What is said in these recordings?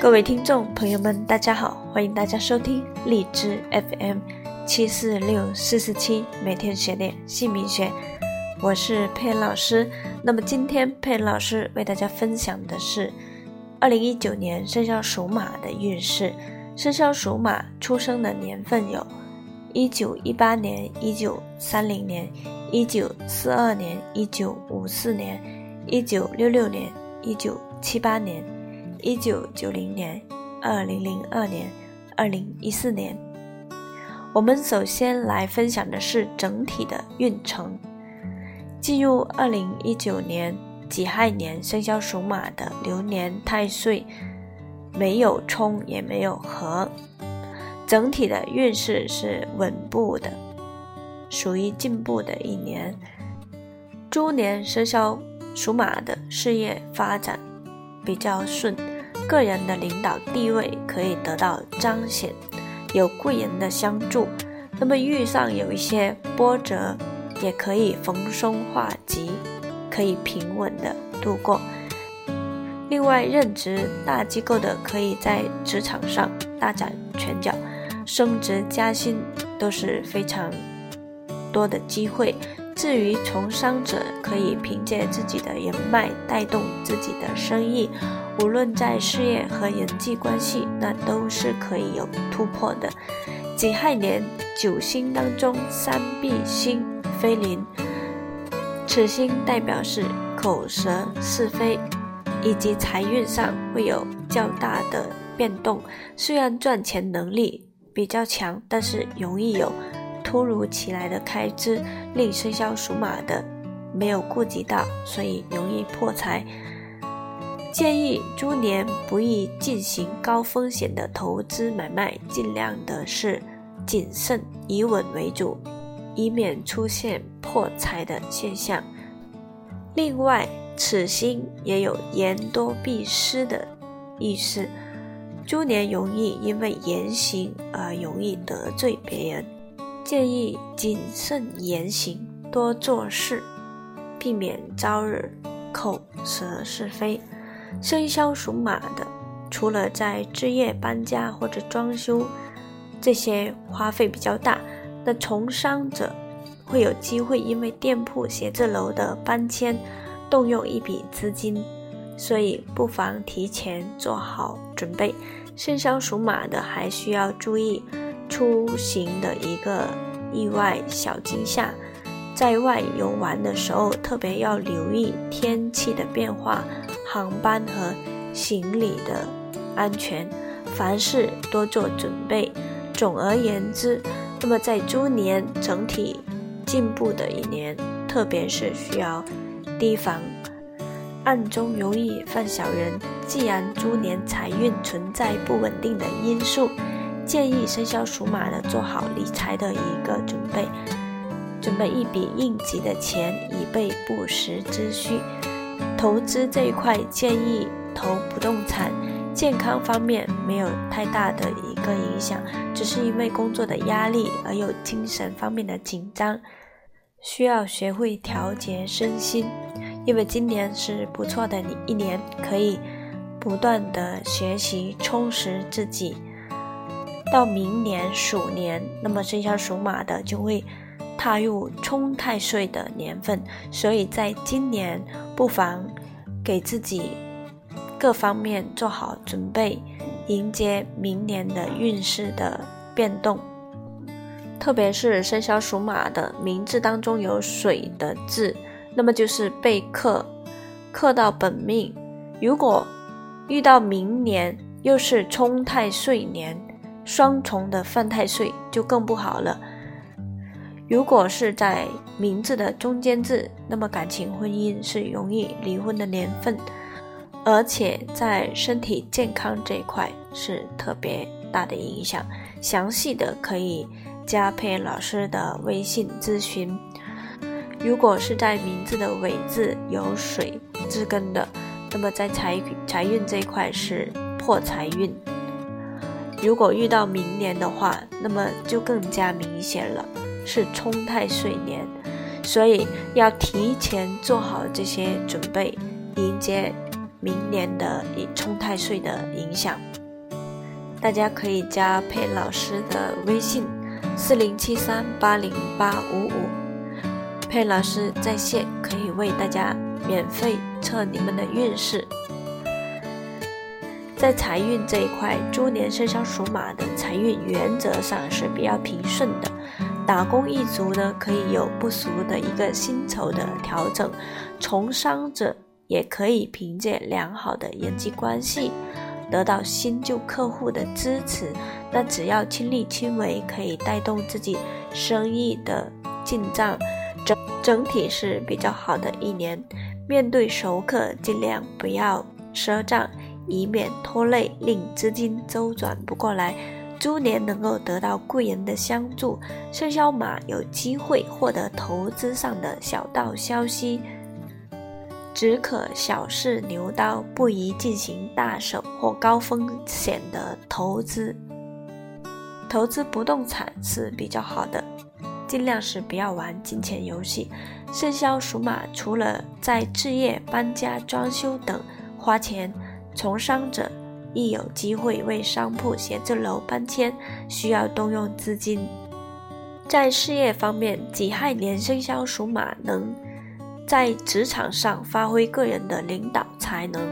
各位听众朋友们，大家好，欢迎大家收听荔枝 FM 七四六四四七，每天学点姓名学，我是佩恩老师。那么今天佩恩老师为大家分享的是二零一九年生肖属马的运势。生肖属马出生的年份有：一九一八年、一九三零年、一九四二年、一九五四年、一九六六年、一九七八年。一九九零年、二零零二年、二零一四年，我们首先来分享的是整体的运程。进入二零一九年己亥年，生肖属马的流年太岁没有冲也没有合，整体的运势是稳步的，属于进步的一年。猪年生肖属马的事业发展。比较顺，个人的领导地位可以得到彰显，有贵人的相助。那么遇上有一些波折，也可以逢凶化吉，可以平稳的度过。另外，任职大机构的可以在职场上大展拳脚，升职加薪都是非常多的机会。至于从商者，可以凭借自己的人脉带动自己的生意，无论在事业和人际关系，那都是可以有突破的。己亥年九星当中，三碧星飞临，此星代表是口舌是非，以及财运上会有较大的变动。虽然赚钱能力比较强，但是容易有。突如其来的开支令生肖属马的没有顾及到，所以容易破财。建议猪年不宜进行高风险的投资买卖，尽量的是谨慎以稳为主，以免出现破财的现象。另外，此星也有言多必失的意思，猪年容易因为言行而容易得罪别人。建议谨慎言行，多做事，避免招惹口舌是非。生肖属马的，除了在置业、搬家或者装修这些花费比较大，那从商者会有机会因为店铺、写字楼的搬迁动用一笔资金，所以不妨提前做好准备。生肖属马的还需要注意。出行的一个意外小惊吓，在外游玩的时候特别要留意天气的变化、航班和行李的安全，凡事多做准备。总而言之，那么在猪年整体进步的一年，特别是需要提防暗中容易犯小人。既然猪年财运存在不稳定的因素。建议生肖属马的做好理财的一个准备，准备一笔应急的钱，以备不时之需。投资这一块建议投不动产。健康方面没有太大的一个影响，只是因为工作的压力而有精神方面的紧张，需要学会调节身心。因为今年是不错的你一年，可以不断的学习充实自己。到明年鼠年，那么生肖属马的就会踏入冲太岁的年份，所以在今年不妨给自己各方面做好准备，迎接明年的运势的变动。特别是生肖属马的名字当中有水的字，那么就是被克，克到本命。如果遇到明年又是冲太岁年。双重的犯太岁就更不好了。如果是在名字的中间字，那么感情婚姻是容易离婚的年份，而且在身体健康这一块是特别大的影响。详细的可以加佩老师的微信咨询。如果是在名字的尾字有水字根的，那么在财财运这一块是破财运。如果遇到明年的话，那么就更加明显了，是冲太岁年，所以要提前做好这些准备，迎接明年的冲太岁的影响。大家可以加佩老师的微信：四零七三八零八五五，佩老师在线可以为大家免费测你们的运势。在财运这一块，猪年生肖属马的财运原则上是比较平顺的。打工一族呢，可以有不俗的一个薪酬的调整；从商者也可以凭借良好的人际关系，得到新旧客户的支持。那只要亲力亲为，可以带动自己生意的进账，整整体是比较好的一年。面对熟客，尽量不要赊账。以免拖累，令资金周转不过来。猪年能够得到贵人的相助，生肖马有机会获得投资上的小道消息，只可小试牛刀，不宜进行大手或高风险的投资。投资不动产是比较好的，尽量是不要玩金钱游戏。生肖属马除了在置业、搬家、装修等花钱。从商者亦有机会为商铺、写字楼搬迁，需要动用资金。在事业方面，己亥年生肖属马能在职场上发挥个人的领导才能，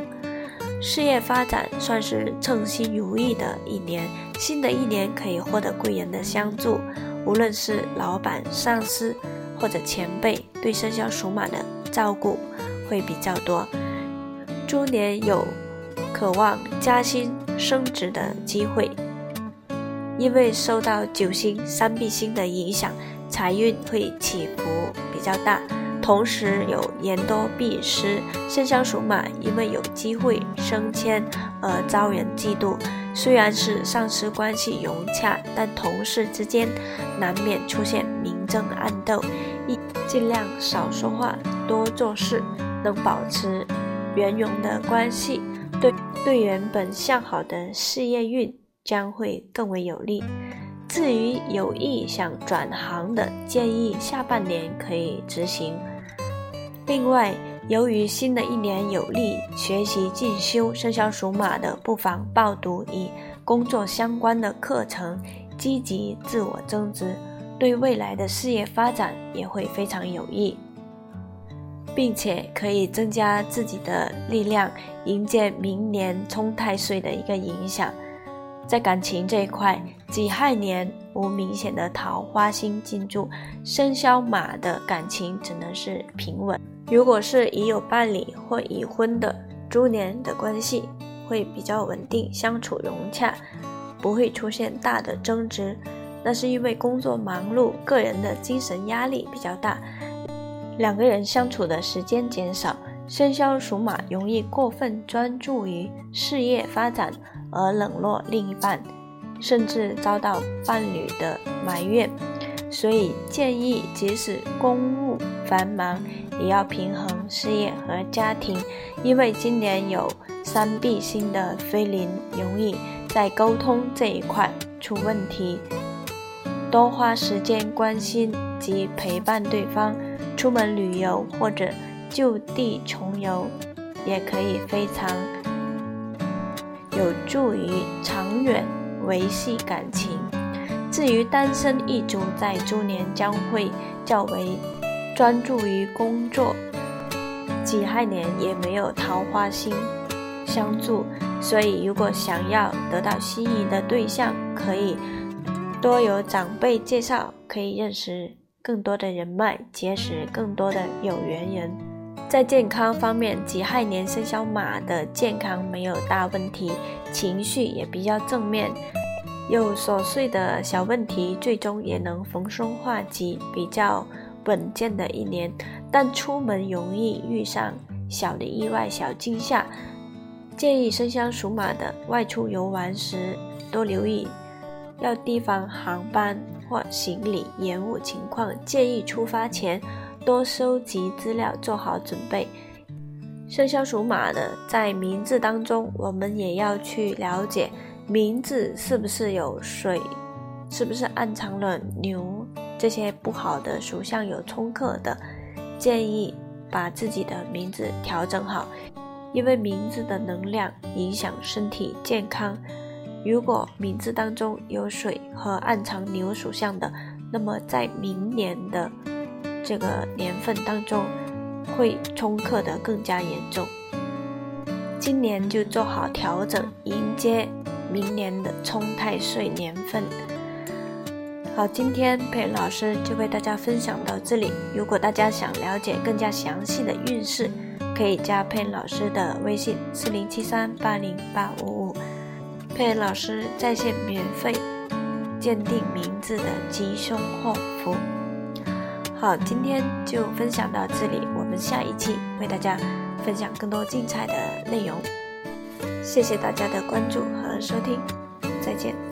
事业发展算是称心如意的一年。新的一年可以获得贵人的相助，无论是老板、上司或者前辈，对生肖属马的照顾会比较多。猪年有。渴望加薪升职的机会，因为受到九星三碧星的影响，财运会起伏比较大。同时有言多必失，生肖属马因为有机会升迁而遭人嫉妒。虽然是上司关系融洽，但同事之间难免出现明争暗斗，一尽量少说话，多做事，能保持圆融的关系。对对原本向好的事业运将会更为有利。至于有意想转行的，建议下半年可以执行。另外，由于新的一年有利学习进修，生肖属马的不妨报读与工作相关的课程，积极自我增值，对未来的事业发展也会非常有益。并且可以增加自己的力量，迎接明年冲太岁的一个影响。在感情这一块，己亥年无明显的桃花星进驻，生肖马的感情只能是平稳。如果是已有伴侣或已婚的，猪年的关系会比较稳定，相处融洽，不会出现大的争执。那是因为工作忙碌，个人的精神压力比较大。两个人相处的时间减少，生肖属马容易过分专注于事业发展而冷落另一半，甚至遭到伴侣的埋怨。所以建议，即使公务繁忙，也要平衡事业和家庭，因为今年有三弼星的飞临，容易在沟通这一块出问题。多花时间关心及陪伴对方。出门旅游或者就地重游，也可以非常有助于长远维系感情。至于单身一族，在猪年将会较为专注于工作。己亥年也没有桃花星相助，所以如果想要得到心仪的对象，可以多有长辈介绍，可以认识。更多的人脉，结识更多的有缘人。在健康方面，己亥年生肖马的健康没有大问题，情绪也比较正面。有琐碎的小问题，最终也能逢凶化吉，比较稳健的一年。但出门容易遇上小的意外、小惊吓，建议生肖属马的外出游玩时多留意，要提防航班。或行李延误情况，建议出发前多收集资料，做好准备。生肖属马的，在名字当中，我们也要去了解名字是不是有水，是不是暗藏了牛这些不好的属相有冲克的，建议把自己的名字调整好。因为名字的能量影响身体健康。如果名字当中有水和暗藏牛属相的，那么在明年的这个年份当中，会冲克得更加严重。今年就做好调整，迎接明年的冲太岁年份。好，今天佩老师就为大家分享到这里。如果大家想了解更加详细的运势，可以加佩老师的微信：四零七三八零八五五。佩老师在线免费鉴定名字的吉凶祸福。好，今天就分享到这里，我们下一期为大家分享更多精彩的内容。谢谢大家的关注和收听，再见。